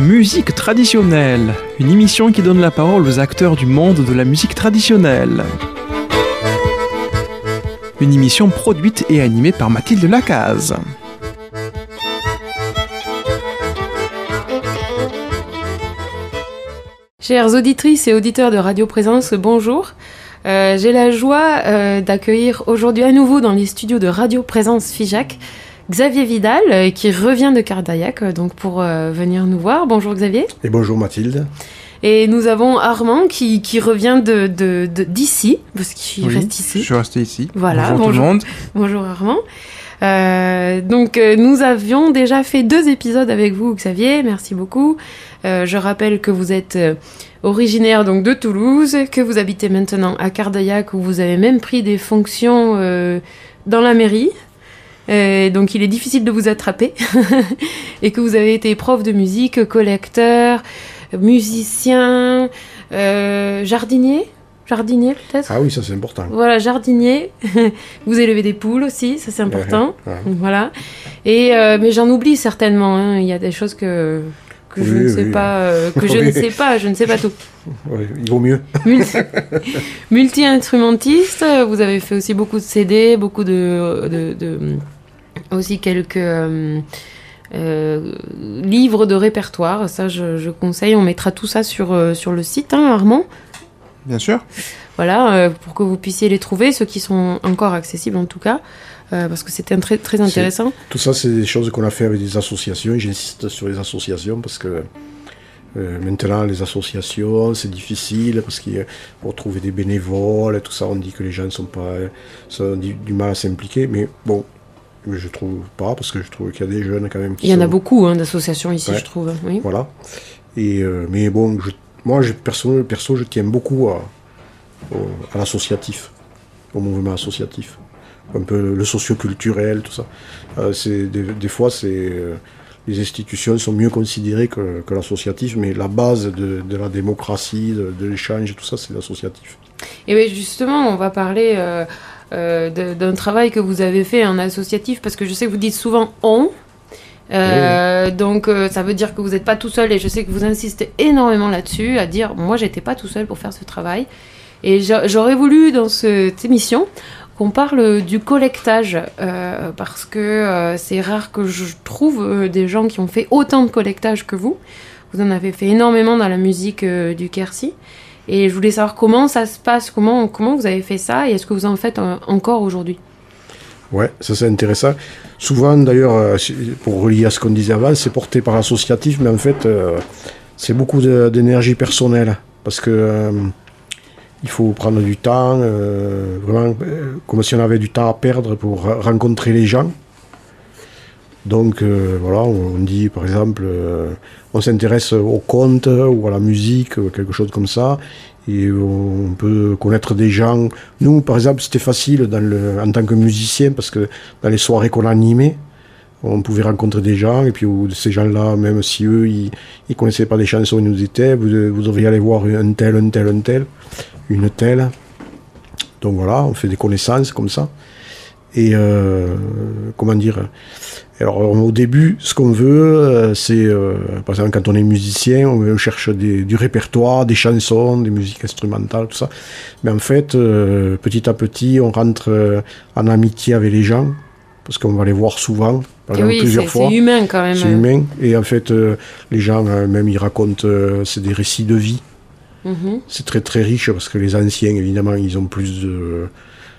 Musique traditionnelle, une émission qui donne la parole aux acteurs du monde de la musique traditionnelle. Une émission produite et animée par Mathilde Lacaze. Chères auditrices et auditeurs de Radio Présence, bonjour. Euh, J'ai la joie euh, d'accueillir aujourd'hui à nouveau dans les studios de Radio Présence Figeac Xavier Vidal euh, qui revient de Cardaillac euh, donc pour euh, venir nous voir. Bonjour Xavier. Et bonjour Mathilde. Et nous avons Armand qui, qui revient de d'ici, de, parce qu'il oui, reste ici. Je suis resté ici. Voilà, bonjour, bonjour, tout le monde. Bonjour Armand. Euh, donc euh, nous avions déjà fait deux épisodes avec vous Xavier, merci beaucoup. Euh, je rappelle que vous êtes originaire donc de Toulouse, que vous habitez maintenant à Cardaillac où vous avez même pris des fonctions euh, dans la mairie. Euh, donc il est difficile de vous attraper et que vous avez été prof de musique, collecteur, musicien, euh, jardinier, jardinier peut-être? Ah oui, ça c'est important. Voilà, jardinier. vous élevez des poules aussi, ça c'est important. Ouais, ouais. Voilà. Et euh, mais j'en oublie certainement. hein. Il y a des choses que que je ne sais oui. pas, euh, que je ne sais pas, je ne sais pas tout. Il vaut mieux. Multi- Multi-instrumentiste, vous avez fait aussi beaucoup de CD, beaucoup de, de, de- aussi quelques euh, euh, livres de répertoire. Ça, je, je conseille. On mettra tout ça sur, euh, sur le site, hein, Armand. Bien sûr. Voilà, euh, pour que vous puissiez les trouver, ceux qui sont encore accessibles en tout cas, parce que c'était très, très intéressant. Tout ça, c'est des choses qu'on a fait avec des associations. Et j'insiste sur les associations parce que euh, maintenant, les associations, c'est difficile parce qu'il faut trouver des bénévoles et tout ça. On dit que les gens sont pas, ça ont du, du mal à s'impliquer. Mais bon, je trouve pas parce que je trouve qu'il y a des jeunes quand même qui Il y en a beaucoup hein, d'associations ici, Ouais. je trouve. Oui. Voilà. Et, euh, mais bon, je- moi, je, perso, perso, je tiens beaucoup à, l'associatif, au mouvement associatif. Un peu le socioculturel, tout ça. Euh, c'est, des, des fois, c'est, euh, les institutions sont mieux considérées que, que l'associatif, mais la base de, de la démocratie, de, de l'échange, tout ça, c'est l'associatif. Et oui, justement, on va parler euh, euh, d'un travail que vous avez fait en associatif, parce que je sais que vous dites souvent on. Euh, Donc euh, ça veut dire que vous n'êtes pas tout seul et je sais que vous insistez énormément là-dessus, à dire moi j'étais pas tout seul pour faire ce travail. Et j'a- j'aurais voulu dans cette émission qu'on parle du collectage euh, parce que c'est rare que je trouve des gens qui ont fait autant de collectage que vous. Vous en avez fait énormément dans la musique du Quercy. Et je voulais savoir comment ça se passe, comment, comment vous avez fait ça et est-ce que vous en faites encore aujourd'hui? Ouais, ça c'est intéressant. Souvent, d'ailleurs, euh, pour relier à ce qu'on disait avant, c'est porté par l'associatif, mais en fait, euh, c'est beaucoup d'énergie personnelle. Parce que euh, il faut prendre du temps, vraiment, comme si on avait du temps à perdre pour rencontrer les gens. Donc, euh, voilà, on, dit, par exemple, euh, on s'intéresse au conte ou à la musique, ou quelque chose comme ça. Et on peut connaître des gens. Nous, par exemple, c'était facile en tant que musicien parce que dans les soirées qu'on animait, on pouvait rencontrer des gens et puis ces gens-là, même si eux, ils, ils connaissaient pas des chansons, ils nous disaient, vous, vous devriez aller voir un tel, un tel, un tel, une telle. Donc voilà, on fait des connaissances comme ça. Et euh, comment dire Alors au début, ce qu'on veut, euh, c'est, euh, par exemple, quand on est musicien, on, cherche des- du répertoire, des chansons, des musiques instrumentales, tout ça. Mais en fait, euh, petit à petit, on rentre en amitié avec les gens, parce qu'on va les voir souvent, par exemple, Oui, plusieurs fois. c'est humain quand même. C'est humain. Et en fait, euh, les gens, euh, même, ils racontent, euh, c'est des récits de vie. Mhm. C'est très très riche parce que les anciens, évidemment, ils ont plus de,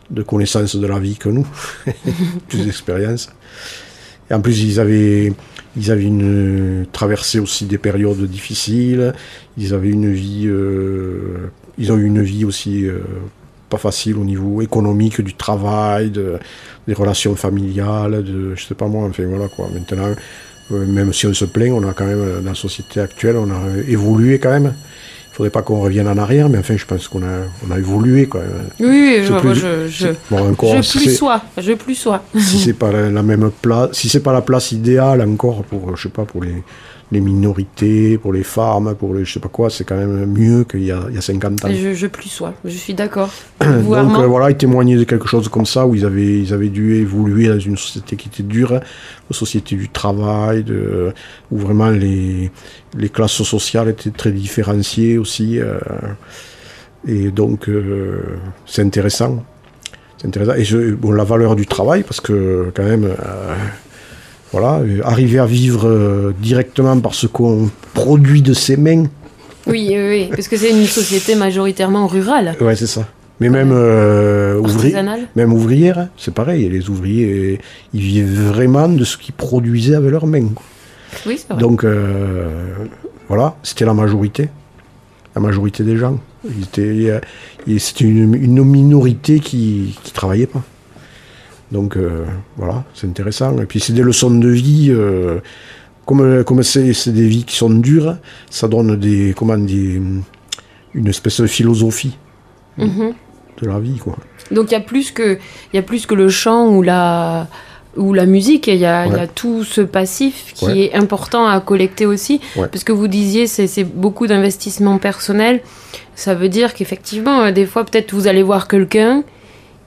de connaissances de la vie que nous, plus d'expérience. Et en plus, ils avaient, ils avaient une traversé aussi des périodes difficiles. Ils avaient une vie, euh, ils ont eu une vie aussi euh, pas facile au niveau économique, du travail, de, des relations familiales, de, je sais pas moi. Enfin voilà quoi. Maintenant, euh, même si on se plaint, on a quand même dans la société actuelle, on a évolué quand même. Il faudrait pas qu'on revienne en arrière, mais enfin, je pense qu'on a, on a évolué quoi. Oui, je, plus- moi, je, je, bon, encore, je si plus sois, je plus sois. si c'est pas la, la même place, si c'est pas la place idéale encore pour, je sais pas, pour les, les minorités, pour les femmes, pour les je sais pas quoi, c'est quand même mieux qu'il y, a, il y a 50 ans. Je, je plus sois, je suis d'accord. Donc euh, voilà, ils témoignaient de quelque chose comme ça, où ils avaient, ils avaient dû évoluer dans une société qui était dure, une société du travail, de, où vraiment les, les classes sociales étaient très différenciées aussi. euh, et donc, euh, c'est intéressant. C'est intéressant. Et je, bon, la valeur du travail, parce que quand même, voilà, euh, arriver à vivre euh, directement par ce qu'on produit de ses mains, Oui, oui, oui, parce que c'est une société majoritairement rurale, ouais, c'est ça. Mais même euh, même ouvrière, hein, c'est pareil. Les ouvriers, euh, ils vivaient vraiment de ce qu'ils produisaient avec leurs mains. Oui, c'est vrai. Donc voilà, c'était la majorité, la majorité des gens. C'était une, une minorité qui qui travaillait pas. Donc euh, voilà, c'est intéressant. Et puis c'est des leçons de vie. euh, comme comme c'est des vies qui sont dures, ça donne des comment des une espèce de philosophie Mhm. de la vie quoi. Donc il y a plus que il y a plus que le chant ou la ou la musique, il y a, il y a Ouais. tout ce passif qui Ouais. est important à collecter aussi. Ouais. Parce que vous disiez, c'est c'est beaucoup d'investissement personnel. Ça veut dire qu'effectivement, euh, des fois, peut-être vous allez voir quelqu'un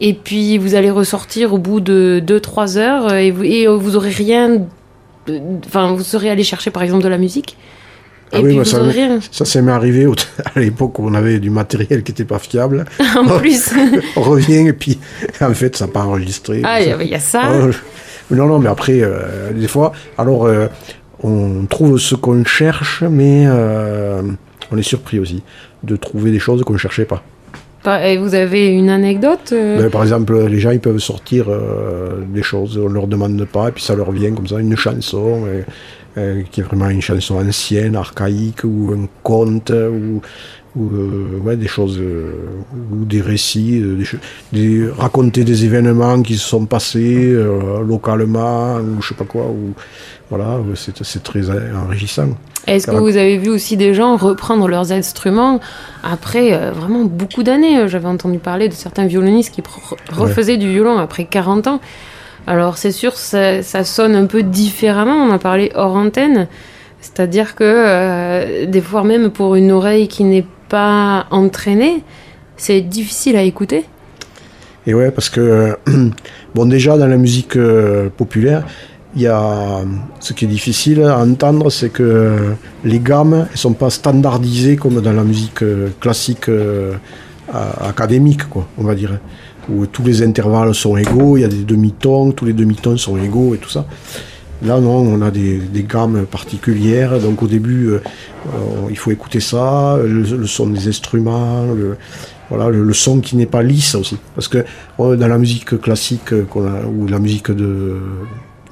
et puis vous allez ressortir au bout de 2-3 heures euh, et vous, et euh, vous aurez rien. de- Enfin, vous serez allé chercher par exemple de la musique. Et Ah oui, puis vous ça aurez rien. Ça, ça m'est arrivé à l'époque où on avait du matériel qui n'était pas fiable. en plus. On revient et puis, en fait, ça n'a pas enregistré. ah, il y a- ça. Oh, non, non, mais après, euh, des fois, alors, euh, on trouve ce qu'on cherche, mais euh, on est surpris aussi de trouver des choses qu'on ne cherchait pas. Et vous avez une anecdote euh, Ben, par exemple, les gens, ils peuvent sortir euh, des choses, on ne leur demande pas, et puis ça leur vient comme ça, une chanson, euh, qui est vraiment une chanson ancienne, archaïque, ou un conte, ou, ou euh, ouais, des choses, euh, ou des récits, euh, des, cho- des- raconter des événements qui se sont passés euh, localement, ou je sais pas quoi, ou voilà, c'est très enrichissant. Est-ce que vous avez vu aussi des gens reprendre leurs instruments après vraiment beaucoup d'années J'avais entendu parler de certains violonistes qui refaisaient du violon après 40 ans. Alors c'est sûr, ça, ça sonne un peu différemment, on en a parlé hors antenne. C'est-à-dire que euh, des fois même pour une oreille qui n'est pas entraînée, c'est difficile à écouter. Et ouais, parce que, euh, bon, déjà, dans la musique euh, populaire, il y a, ce qui est difficile à entendre, c'est que euh, les gammes ne sont pas standardisées comme dans la musique classique académique, quoi, on va dire. Où tous les intervalles sont égaux, il y a des demi-tons, tous les demi-tons sont égaux et tout ça. Là, non, on a des, des gammes particulières. Donc, au début, euh, euh, il faut écouter ça, le, le son des instruments, le, voilà, le, le son qui n'est pas lisse aussi. Parce que euh, dans la musique classique a, ou la musique de,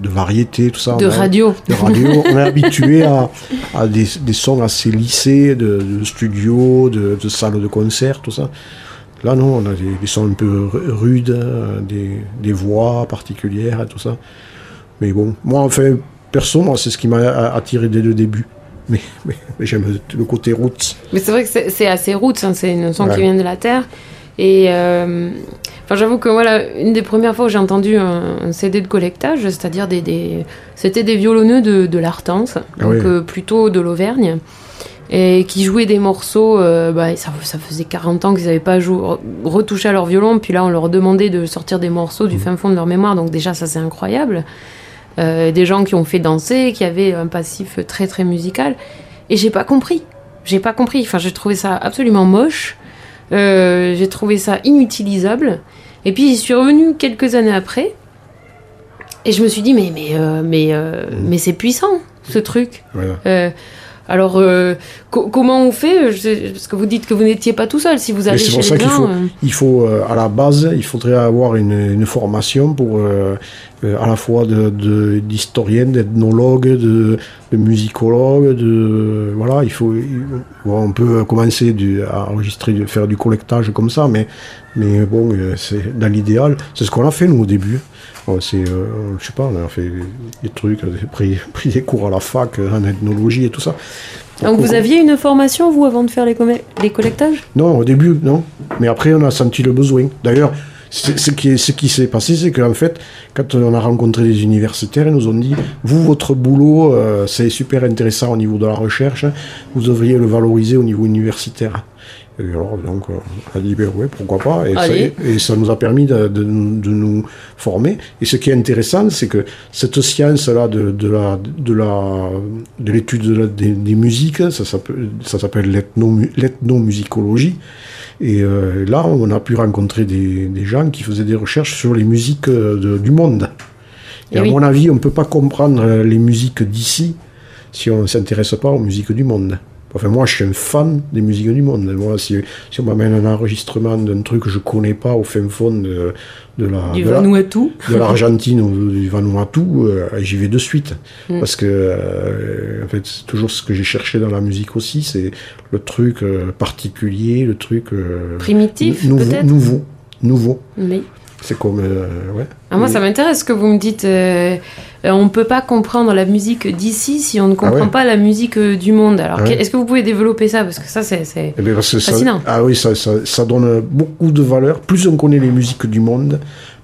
de variété, tout ça, De on a- radio. de radio, on est habitué à, à des, des sons assez lissés, de, de studio, de, de salles de concert, tout ça. Là, non, on a des, des sons un peu ru- rudes, des, des voix particulières et tout ça. Mais bon, moi, enfin, perso, moi, c'est ce qui m'a a- attiré dès le début. Mais, mais, mais j'aime le côté roots. Mais c'est vrai que c'est assez roots, hein, c'est une son Ouais. qui vient de la terre. Et euh, enfin, j'avoue que voilà, une des premières fois où j'ai entendu un, un CD de collectage, c'est-à-dire des, des c'était des violonneux de, de l'Artense, Ah donc oui. euh, plutôt de l'Auvergne, et qui jouaient des morceaux. euh, bah, ça, ça faisait 40 ans qu'ils n'avaient pas joué, retouché à leur violon, puis là on leur demandait de sortir des morceaux Mmh. du fin fond de leur mémoire, donc déjà ça c'est incroyable. Euh, des gens qui ont fait danser, qui avaient un passif très très musical, et j'ai pas compris. J'ai pas compris. Enfin, j'ai trouvé ça absolument moche. Euh, j'ai trouvé ça inutilisable. Et puis, j'y suis revenue quelques années après. Et je me suis dit, mais, mais, euh, mais, euh, mais c'est puissant, ce truc. Voilà. Alors, co- comment on fait? Je Parce que vous dites que vous n'étiez pas tout seul. Si vous allez chez pour les ça faut- Il faut, à la base, il faudrait avoir une, une formation pour, euh, euh, à la fois de- de- d'historien, d'ethnologue, de, de musicologue, de, voilà, il faut, bon, on peut commencer du, à enregistrer, de faire du collectage comme ça, mais, mais bon, euh, c'est dans l'idéal, c'est ce qu'on a fait nous au début. Bon, c'est, euh, je sais pas, on a fait des trucs, on a pris, pris des cours à la fac euh, en ethnologie et tout ça. Donc, vous aviez une formation, vous, avant de faire les, les collectages? Non, au début, non. Mais après, on a senti le besoin. D'ailleurs, ce qui, ce qui s'est passé, c'est qu'en fait, quand on a rencontré des universitaires, ils nous ont dit Vous, votre boulot, euh, c'est super intéressant au niveau de la recherche, vous devriez le valoriser au niveau universitaire. Et alors, donc, on a dit, ben ouais, pourquoi pas? Et ça, et ça, nous a permis de, de, de, nous former. Et ce qui est intéressant, c'est que cette science-là de, de, la, de, la, de l'étude de des, des, musiques, ça s'appelle l'ethnomusicologie. Et euh, là, on a pu rencontrer des, des, gens qui faisaient des recherches sur les musiques de, du monde. Et, et à oui. mon avis, on ne peut pas comprendre les musiques d'ici si on ne s'intéresse pas aux musiques du monde. Enfin, moi, je suis un fan des musiques du monde. Moi, si, si on m'amène un enregistrement d'un truc que je connais pas au fin fond de, de la du Vanuatu, de l'Argentine ou du Vanuatu, euh, j'y vais de suite. Mm. Parce que, euh, en fait, c'est toujours ce que j'ai cherché dans la musique aussi, c'est le truc euh, particulier, le truc primitif, nouveau, nouveau, nouveau. Oui. C'est comme, ouais. Ah, moi, ça m'intéresse ce que vous me dites on ne peut pas comprendre la musique d'ici si on ne comprend ah ouais. pas la musique du monde. Alors, ah ouais. est-ce que vous pouvez développer ça? Parce que ça, c'est eh fascinant. Ça, ah oui, ça, ça, ça, donne beaucoup de valeur. Plus on connaît les musiques du monde,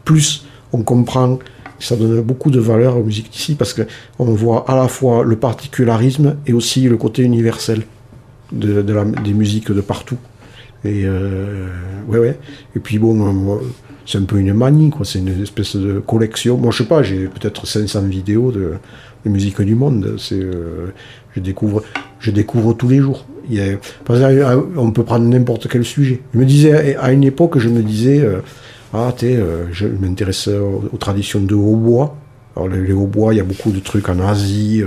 plus on comprend. Ça donne beaucoup de valeur aux musiques d'ici parce qu'on voit à la fois le particularisme et aussi le côté universel de, de la, des musiques de partout. Et euh, ouais, ouais. Et puis bon, c'est un peu une manie, quoi. C'est une espèce de collection. Moi, je sais pas, j'ai peut-être 500 vidéos de, musique du monde. C'est, euh, je découvre, je découvre tous les jours. Il y a, on peut prendre n'importe quel sujet. Je me disais, à une époque, je me disais, euh, ah, tu euh, je m'intéresse aux, traditions de hautbois. Alors, les, hautbois, il y a beaucoup de trucs en Asie.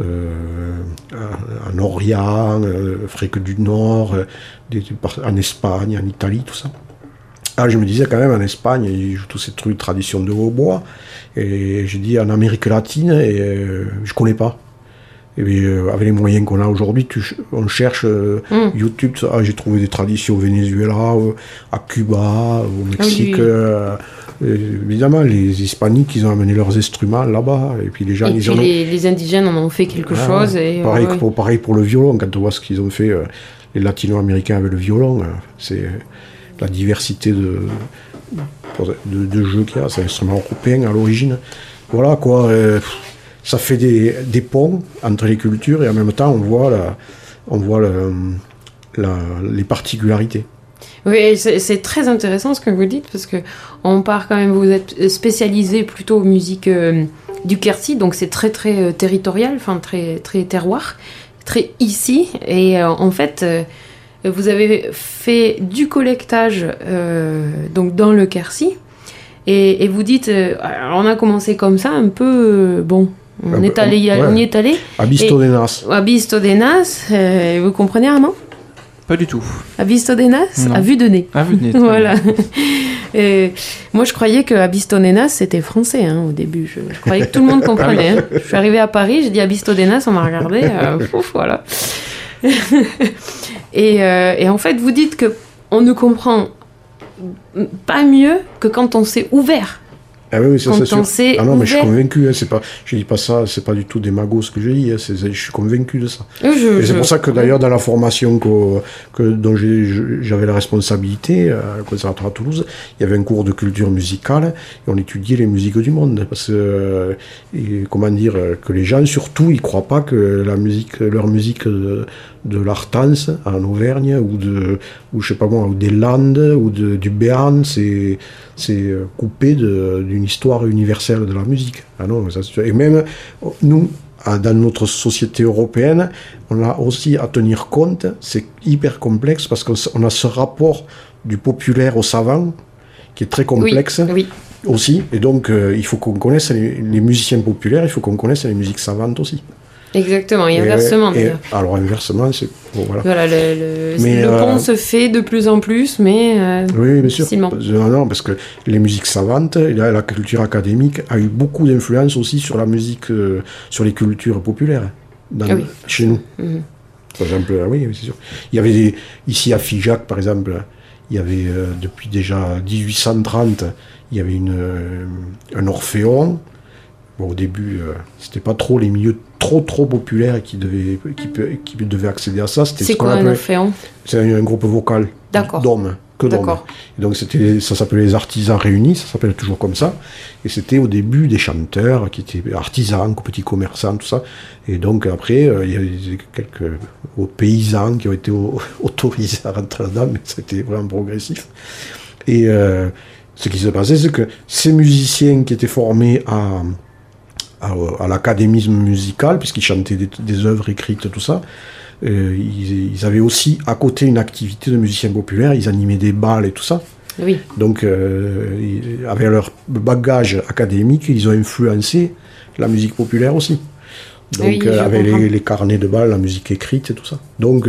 En Orient, euh, Afrique du Nord, en Espagne, en Italie, tout ça. Ah, je me disais quand même en Espagne, ils jouent tous ces trucs tradition de hautbois. Et j'ai dit en Amérique latine, et euh, je connais pas. Et bien, euh, avec les moyens qu'on a aujourd'hui, on cherche euh, mm. YouTube. Ah, j'ai trouvé des traditions au Venezuela, à Cuba, au Mexique. Ah, oui. évidemment, les Hispaniques, ils ont amené leurs instruments là-bas. Et puis les gens, et ils puis ont... les, les, indigènes en ont fait quelque ah, chose. Et, pareil, pour, pareil pour le violon, quand on voit ce qu'ils ont fait, les latino-américains avec le violon, c'est la diversité de, de, jeux qu'il y a. C'est un instrument européen à l'origine. Voilà quoi. Euh, ça fait des, des, ponts entre les cultures et en même temps on voit, on voit les particularités. Oui, c'est très intéressant ce que vous dites parce que on part quand même. Vous êtes spécialisé plutôt aux musiques euh, du Quercy, donc c'est très très euh, territorial, enfin très très terroir, très ici. Et euh, en fait, vous avez fait du collectage euh, donc dans le Quercy. Et, et, vous dites, euh, on a commencé comme ça, un peu, euh, bon, on, ah, est allé, ouais. on y est allé. À Bistodenas. À Bistodenas, euh, vous comprenez Armand? Pas du tout. À Bistodenas À vue de nez. À vue de nez. voilà. Et moi, je croyais que Abistodenas, c'était français hein, au début. Je, je, croyais que tout le monde comprenait. Hein. Je suis arrivée à Paris, j'ai dit Abistodenas, on m'a regardé. Euh, ouf, voilà. Et, euh, et, en fait, vous dites que on ne comprend pas mieux que quand on s'est ouvert. Ah oui, ça, quand c'est sûr. Ah non, mais je suis convaincu. Hein, c'est pas, je dis pas ça. C'est pas du tout des magots ce que je dis. Hein, je suis convaincu de ça. Je, et c'est pour ça que d'ailleurs dans la formation que, que dont j'avais la responsabilité à Conservatoire à Toulouse, il y avait un cours de culture musicale et on étudiait les musiques du monde parce que et, comment dire que les gens surtout ils croient pas que la musique, leur musique de, de l'Artance en Auvergne ou de ou je sais pas moi ou des Landes ou de, du Béarn c'est c'est coupé d'une histoire universelle de la musique. Ah non ça, et même nous dans notre société européenne on a aussi à tenir compte c'est hyper complexe parce qu'on a ce rapport du populaire au savant qui est très complexe oui, oui. aussi. Et donc euh, il faut qu'on connaisse les, les musiciens populaires il faut qu'on connaisse les musiques savantes aussi Exactement, et inversement. Et, et, alors inversement, c'est bon, voilà. voilà. le, le, mais, le pont euh, se fait de plus en plus, mais euh, oui, bien sûr. Non, non, parce que les musiques savantes, la, la culture académique a eu beaucoup d'influence aussi sur la musique, euh, sur les cultures populaires dans, ah oui. chez nous. -hmm. Par exemple, ah oui, c'est sûr. Il y avait des, ici à Figeac, par exemple, il y avait euh, depuis déjà 1830, il y avait une, un orphéon Bon, au début, euh, c'était pas trop les milieux trop trop populaires qui devaient, qui, qui devaient accéder à ça. C'est ce quoi un orphéon C'est un, un, groupe vocal d'hommes. que d'hommes. D'accord. Et Donc c'était, ça s'appelait les artisans réunis, ça s'appelle toujours comme ça. Et c'était au début des chanteurs qui étaient artisans, petits commerçants, tout ça. Et donc après, euh, il y a eu quelques paysans qui ont été au- autorisés à rentrer là-dedans, mais c'était vraiment progressif. Et euh, ce qui s'est passé, c'est que ces musiciens qui étaient formés à, à, à l'académisme musical, puisqu'ils chantaient des, des œuvres écrites, tout ça, euh, ils, ils avaient aussi à côté une activité de musiciens populaires, ils animaient des balles et tout ça. Oui. Donc, euh, avec leur bagage académique, ils ont influencé la musique populaire aussi. Donc, Oui, euh, avec les, les carnets de balles, la musique écrite et tout ça. Donc,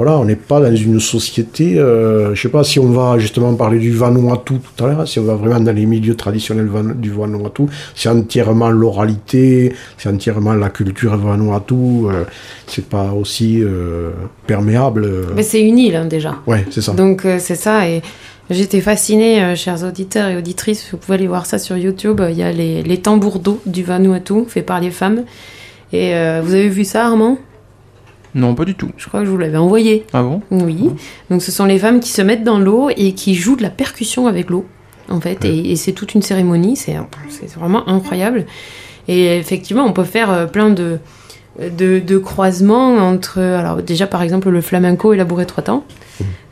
voilà, on n'est pas dans une société. euh, je sais pas si on va justement parler du Vanuatu tout à l'heure, si on va vraiment dans les milieux traditionnels van- du Vanuatu, c'est entièrement l'oralité, c'est entièrement la culture Vanuatu. euh, c'est pas aussi euh, perméable. euh. Mais c'est une île hein, déjà. Ouais, c'est ça. Donc c'est ça et j'étais fascinée, chers auditeurs et auditrices, vous pouvez aller voir ça sur YouTube, il y a les, les tambours d'eau du Vanuatu fait par les femmes. Et vous avez vu ça Armand? Non, pas du tout. Je crois que je vous l'avais envoyé. Ah bon? Oui. Donc ce sont les femmes qui se mettent dans l'eau et qui jouent de la percussion avec l'eau, en fait. Et, et c'est toute une cérémonie, c'est c'est vraiment incroyable. Et effectivement, on peut faire euh, plein de, de, de croisements entre, alors déjà par exemple le flamenco et la bourrée trois temps.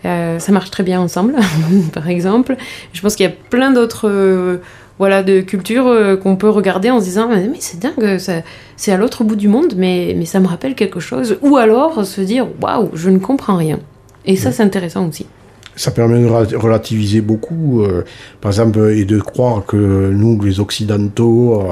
Euh, ça marche très bien ensemble, par exemple. Je pense qu'il y a plein d'autres euh, voilà, de cultures euh, qu'on peut regarder en se disant mais c'est dingue, ça- c'est à l'autre bout du monde, mais, mais ça me rappelle quelque chose. Ou alors se dire waouh, je ne comprends rien. Et ça, c'est intéressant aussi. ça permet de relativiser beaucoup, par exemple, et de croire que nous, les Occidentaux,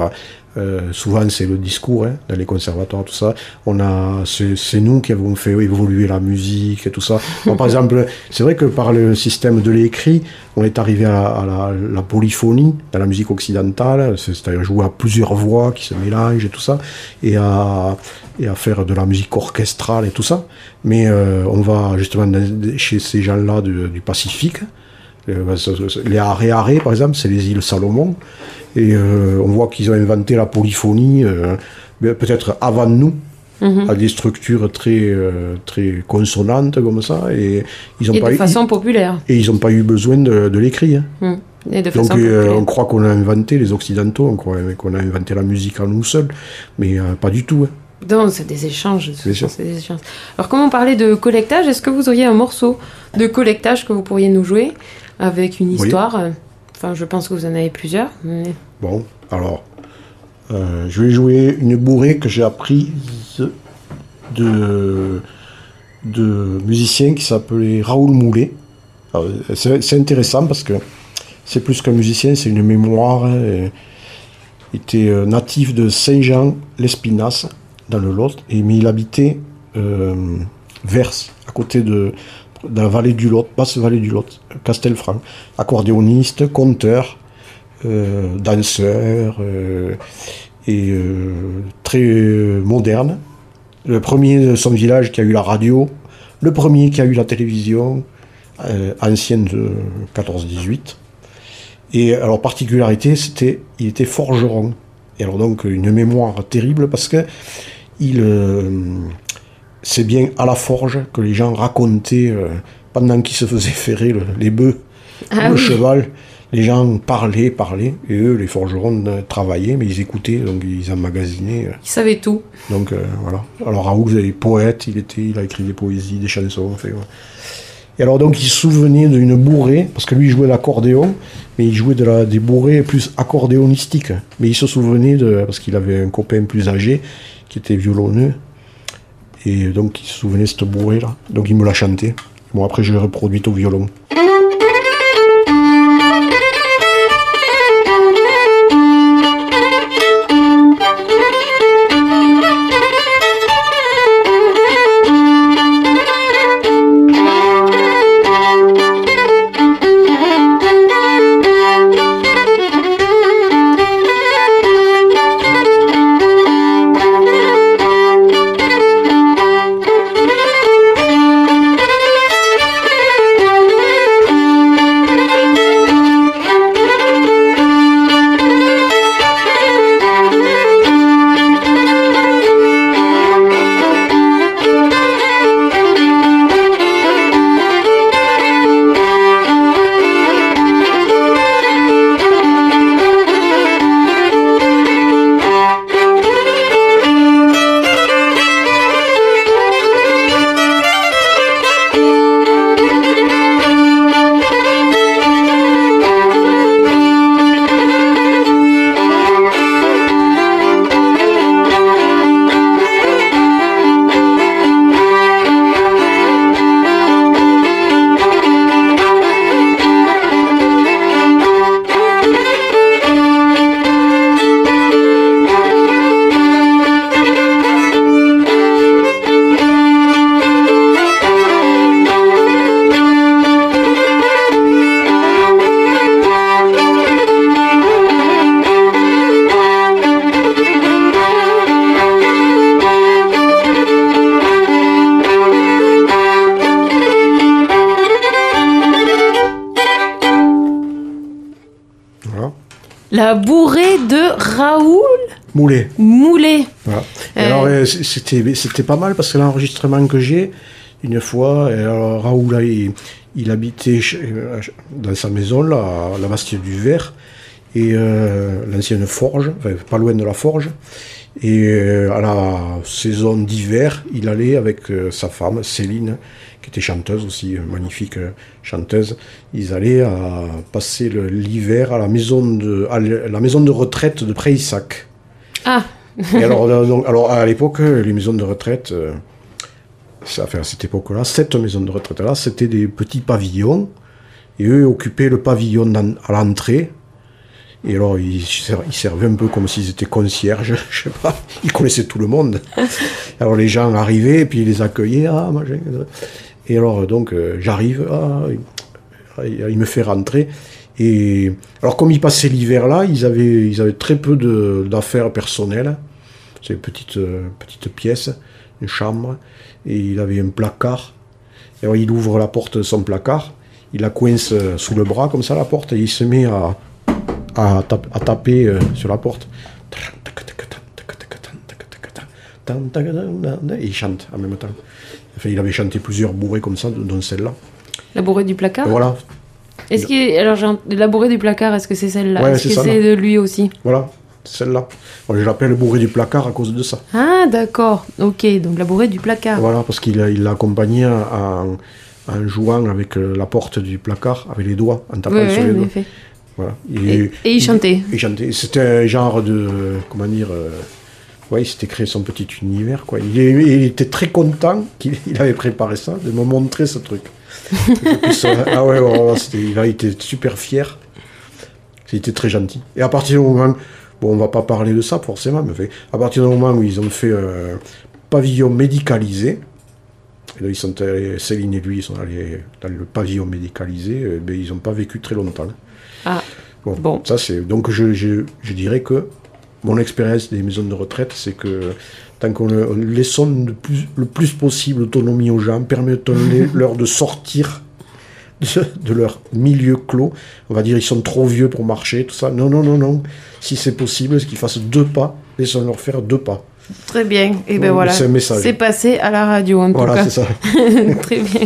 euh, souvent c'est le discours hein, dans les conservatoires, tout ça. On a, c'est nous qui avons fait évoluer la musique et tout ça. Par exemple, c'est vrai que par le système de l'écrit, on est arrivé à, la- à la, la polyphonie dans la musique occidentale, c'est- c'est-à-dire jouer à plusieurs voix qui se mélangent et tout ça, et à, et à faire de la musique orchestrale et tout ça. Mais euh, on va justement dans- chez ces gens-là du, du Pacifique. Euh, Les Haré-Haré, par exemple, c'est les îles Salomon. Et euh, on voit qu'ils ont inventé la polyphonie, euh, ben, peut-être avant nous, Mhm. à des structures très, euh, très consonantes comme ça. Et ils n'ont Et pas, de eu- façon populaire. et ils ont pas eu besoin de, de l'écrit. hein. Mhm. Et de Donc euh, on croit qu'on a inventé, les Occidentaux, on croit qu'on a inventé la musique à nous seuls, mais euh, pas du tout. hein. Non, c'est des échanges. C'est des échanges. Alors, comment parler de collectage? Est-ce que vous auriez un morceau de collectage que vous pourriez nous jouer? Avec une Oui. histoire Enfin, je pense que vous en avez plusieurs. mais- Bon, alors, euh, je vais jouer une bourrée que j'ai apprise de, de musicien qui s'appelait Raoul Moulet. C'est intéressant parce que c'est plus qu'un musicien, c'est une mémoire. hein, et il était euh, natif de Saint-Jean-l'Espinasse, dans le Lot, et, mais il habitait euh, Vers, à côté de, de la vallée du Lot, basse vallée du Lot, Castelfranc. Accordéoniste, conteur, euh, danseur euh, et euh, très moderne. Le premier de son village qui a eu la radio, le premier qui a eu la télévision, ancienne de 14-18. Et alors particularité, c'était il était forgeron. Et alors donc une mémoire terrible parce que il c'est bien à la forge que les gens racontaient euh, pendant qu'ils se faisaient ferrer le- les bœufs Ah le oui. cheval, les gens parlaient, parlaient, et eux, les forgerons, euh, travaillaient, mais ils écoutaient, donc ils emmagasinaient. euh, Il savait tout. Donc voilà. Alors Raoul est poète, il, était, il a écrit des poésies, des chansons, voilà. Et alors donc il se souvenait d'une bourrée, parce que lui il jouait l'accordéon, mais il jouait de la, des bourrées plus accordéonistiques. Mais il se souvenait de, parce qu'il avait un copain plus âgé, qui était violonneux, et donc il se souvenait de cette bourrée là. Donc il me l'a chanté. Bon après je l'ai reproduite au violon. La bourrée de Raoul Moulet. Moulet. Voilà. Et Euh. alors, euh, c- c'était, pas mal parce que l'enregistrement que j'ai, une fois, et alors, Raoul, là, il, il habitait euh, dans sa maison, là, à la Bastille du Verre, et euh, l'ancienne forge, enfin, pas loin de la forge. Et euh, à la saison d'hiver, il allait avec euh, sa femme, Céline, qui était chanteuse aussi, euh, magnifique euh, chanteuse. Ils allaient à passer l'hiver à la maison de, à la maison de retraite de Préissac. Ah, Et alors, euh, donc, alors, à l'époque, les maisons de retraite, ça, enfin, à cette époque-là, cette maison de retraite-là, c'était des petits pavillons. Et eux occupaient le pavillon à l'entrée. Et alors, ils, ser- ils servaient un peu comme s'ils étaient concierges, je sais pas. Ils connaissaient tout le monde. Alors, les gens arrivaient, et puis ils les accueillaient. Ah. Et alors, donc, euh, j'arrive, ah, il, me fait rentrer. Et alors, comme ils passaient l'hiver là, ils avaient, ils avaient très peu d'affaires personnelles. C'est une petite, euh, petite pièce, une chambre. Et il avait un placard. Et alors, il ouvre la porte de son placard. Il la coince euh, sous le bras, comme ça, la porte. Et il se met à, à, à taper euh, sur la porte. Et il chante en même temps. Enfin, il avait chanté plusieurs bourrées comme ça, dont celle-là. la bourrée du placard voilà, Est-ce que alors j'ai la bourrée du placard Est-ce que c'est celle-là Ouais, Est-ce que c'est de lui aussi voilà, celle-là. Je l'appelle bourré du placard à cause de ça. Ah d'accord. Ok, donc la bourrée du placard. Voilà, parce qu'il a- il l'a accompagné en, en jouant avec euh, la porte du placard, avec les doigts, en tapant sur les doigts. Voilà. Et, et il chantait. Il chantait. C'était un genre de. Comment dire euh, Ouais, il s'était créé son petit univers, quoi. Il, était très content qu'il il avait préparé ça, de me montrer ce truc. Euh, ah ouais, ouais, ouais, c'était- il a été super fier. Il était très gentil. Et à partir du moment. Bon, on va pas parler de ça forcément, mais fait, à partir du moment où ils ont fait un pavillon médicalisé, et là, ils sont allés, Céline et lui, ils sont allés dans le pavillon médicalisé, euh, ben, ils n'ont pas vécu très longtemps. Ah, Bon, Bon. ça c'est donc je, je, je dirais que mon expérience des maisons de retraite, c'est que tant qu'on laissons le plus, le plus possible d'autonomie aux gens, permettons-leur de sortir de, de leur milieu clos. On va dire ils sont trop vieux pour marcher, tout ça. Non, non, non, non. Si c'est possible, qu'ils fassent deux pas, laissons-leur faire deux pas. très bien. Et ben voilà. c'est passé à la radio en tout Voilà, cas. c'est ça. Très bien.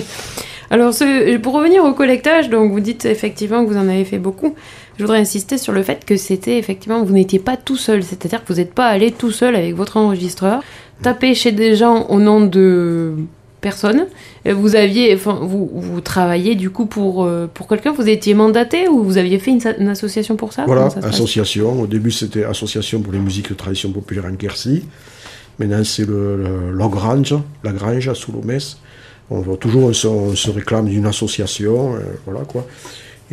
Alors, ce- pour revenir au collectage, donc vous dites effectivement que vous en avez fait beaucoup. Je voudrais insister sur le fait que c'était effectivement, vous n'étiez pas tout seul. C'est-à-dire que vous n'êtes pas allé tout seul avec votre enregistreur, taper chez des gens au nom de personnes. Euh, Vous aviez, enfin, vous, vous travailliez du coup pour, euh, pour quelqu'un, vous étiez mandaté ou vous aviez fait une, association pour ça? Voilà, ça association. Au début, c'était Association pour les musiques de tradition populaire en Quercy. Maintenant, c'est le, le- la Grange, la Grange à Soulomès. On voit toujours, on se, on se réclame d'une association, euh, voilà quoi.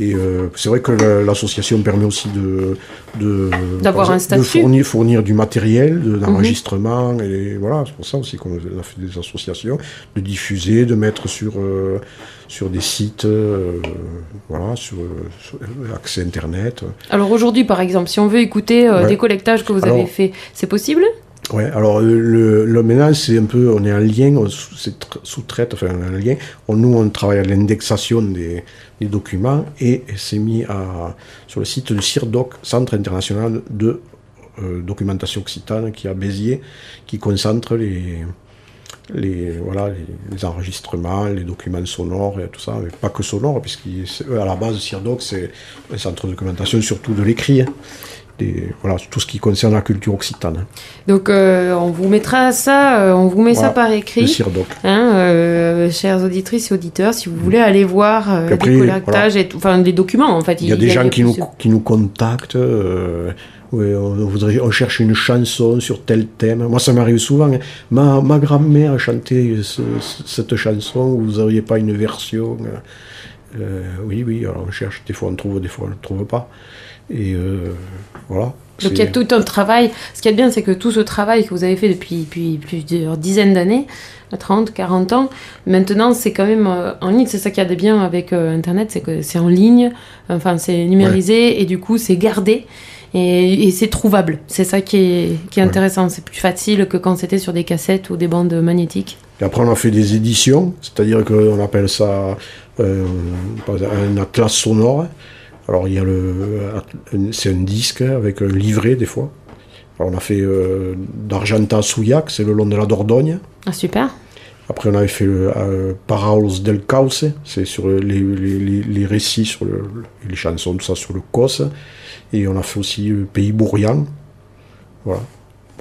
Et euh, c'est vrai que la- l'association permet aussi de, de D'avoir par un exemple, de statut. Mhm. fournir, fournir du matériel, de- d'enregistrement, et voilà, c'est pour ça aussi qu'on a fait des associations, de diffuser, de mettre sur euh, sur des sites, euh, voilà, sur, sur accès internet. Alors aujourd'hui, par exemple, si on veut écouter Ouais. des collectages que vous Alors- avez fait, c'est possible? Ouais, alors le, le, le ménage, c'est un peu, on est en lien, on sous-traite, enfin en lien. On- nous, on travaille à l'indexation des, documents et c'est mis à, sur le site du CIRDOC, Centre international de euh, documentation occitane, qui est à Béziers, qui concentre les, les, voilà, les enregistrements, les documents sonores et tout ça, mais pas que sonores, puisqu'à la base, CIRDOC, c'est un centre de documentation surtout de l'écrit. hein. Des- voilà, tout ce qui concerne la culture occitane. Donc euh, on vous mettra ça, euh, on vous met ça par Le écrit. CIRDOC. Hein, euh, chères auditrices et auditeurs, si vous voulez aller voir euh, après, des collectages et enfin des documents en fait. Il y a des gens qui nous, qui nous contactent. on, voudrait, on cherche une chanson sur tel thème. Moi, ça m'arrive souvent. hein. Ma, ma grand-mère a chanté ce- ce- cette chanson. Vous n'auriez pas une version euh, Oui, oui. Alors on cherche. Des fois on trouve, des fois on ne trouve pas. Et euh, voilà. Donc il y a tout un travail. Ce qui est bien, c'est que tout ce travail que vous avez fait depuis, depuis plusieurs dizaines d'années, 30, 40 ans, maintenant c'est quand même euh, en ligne. C'est ça qui a de bien avec euh, Internet, c'est que c'est en ligne, enfin c'est numérisé et du coup c'est gardé. Et, et c'est trouvable, c'est ça qui est, qui est Ouais. intéressant. C'est plus facile que quand c'était sur des cassettes ou des bandes magnétiques. Et après, on a fait des éditions, c'est-à-dire qu'on appelle ça euh, un atlas sonore. Alors il y a le, c'est un disque avec un livret des fois. Alors, on a fait euh, d'Argenta à Souillac, c'est le long de la Dordogne. Ah super. Après on avait fait euh, del Cauce, c'est sur les, les, les, récits, sur le, les chansons, tout ça sur le Cos. Et on a fait aussi euh, Pays Bourrian. Voilà.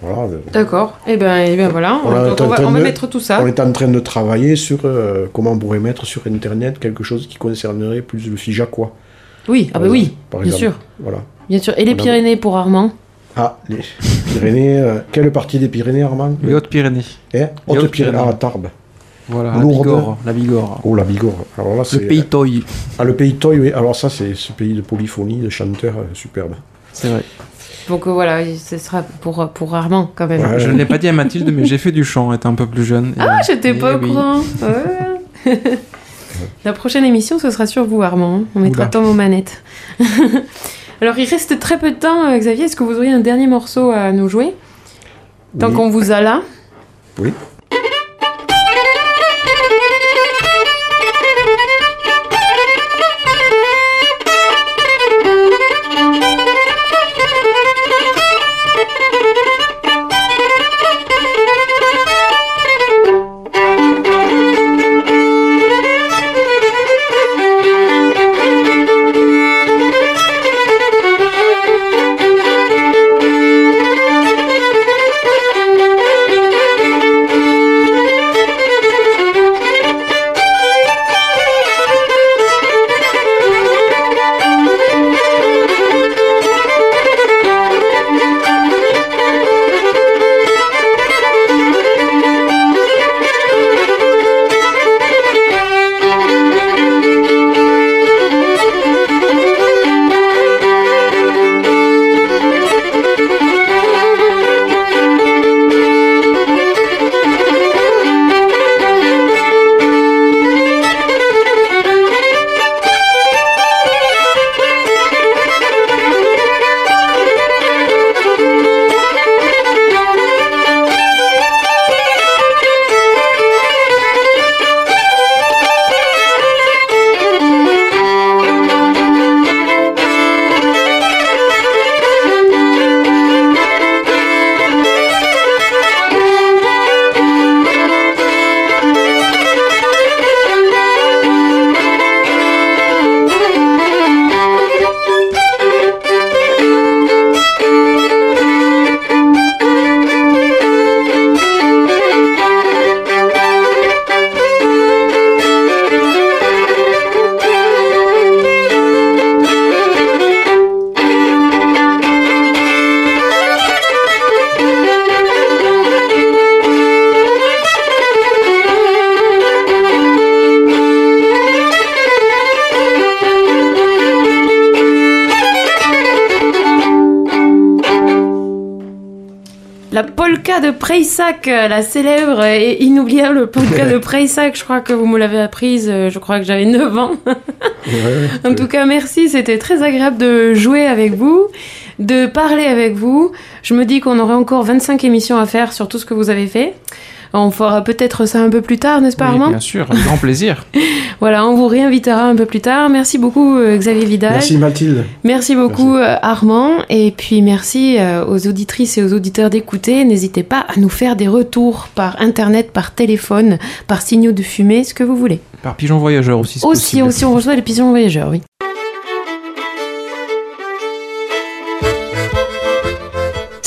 Voilà. euh, D'accord. Et ben, et ben voilà, on, va, train on va de- mettre tout ça. On est en train de travailler sur euh, comment on pourrait mettre sur Internet quelque chose qui concernerait plus le Figeacois. Oui, ah bah oui. Par bien sûr, Voilà. bien sûr. Et les Pyrénées pour Armand Ah, les Pyrénées. euh, quelle partie des Pyrénées, Armand? Les Hautes-Pyrénées. Eh. Hautes-Pyrénées. Ah, Tarbes. Voilà, la Lourdes. Bigorre. La Bigorre. Oh, la Bigorre. Alors là, c'est. Le pays Toy. Ah, le pays Toy, oui. Alors ça, c'est ce pays de polyphonie, de chanteurs euh, superbes. C'est vrai. Donc euh, voilà, ce sera pour, pour Armand quand même. Ouais. Je ne l'ai pas dit à Mathilde, mais j'ai fait du chant étant un peu plus jeune. Et- Ah, j'étais pas au oui. courant. Ouais. La prochaine émission, ce sera sur vous, Armand. On mettra Oula. tant aux manettes. Alors, il reste très peu de temps, euh, Xavier. Est-ce que vous auriez un dernier morceau à nous jouer? Tant Oui. qu'on vous a là? Oui. Preissac, euh, la célèbre et inoubliable polka de Preissac. Je crois que vous me l'avez apprise, euh, je crois que j'avais 9 ans. En tout cas, merci. C'était très agréable de jouer avec vous, de parler avec vous. Je me dis qu'on aurait encore 25 émissions à faire sur tout ce que vous avez fait. On fera peut-être ça un peu plus tard, n'est-ce pas, Oui, Armand bien sûr, avec grand plaisir. Voilà, on vous réinvitera un peu plus tard. Merci beaucoup, euh, Xavier Vidal. Merci Mathilde. Merci beaucoup, euh, Armand. Et puis merci euh, aux auditrices et aux auditeurs d'écouter. N'hésitez pas à nous faire des retours par internet, par téléphone, par signaux de fumée, ce que vous voulez. Par pigeon voyageur aussi, c'est Aussi, possible. aussi, on reçoit les pigeons voyageurs, oui.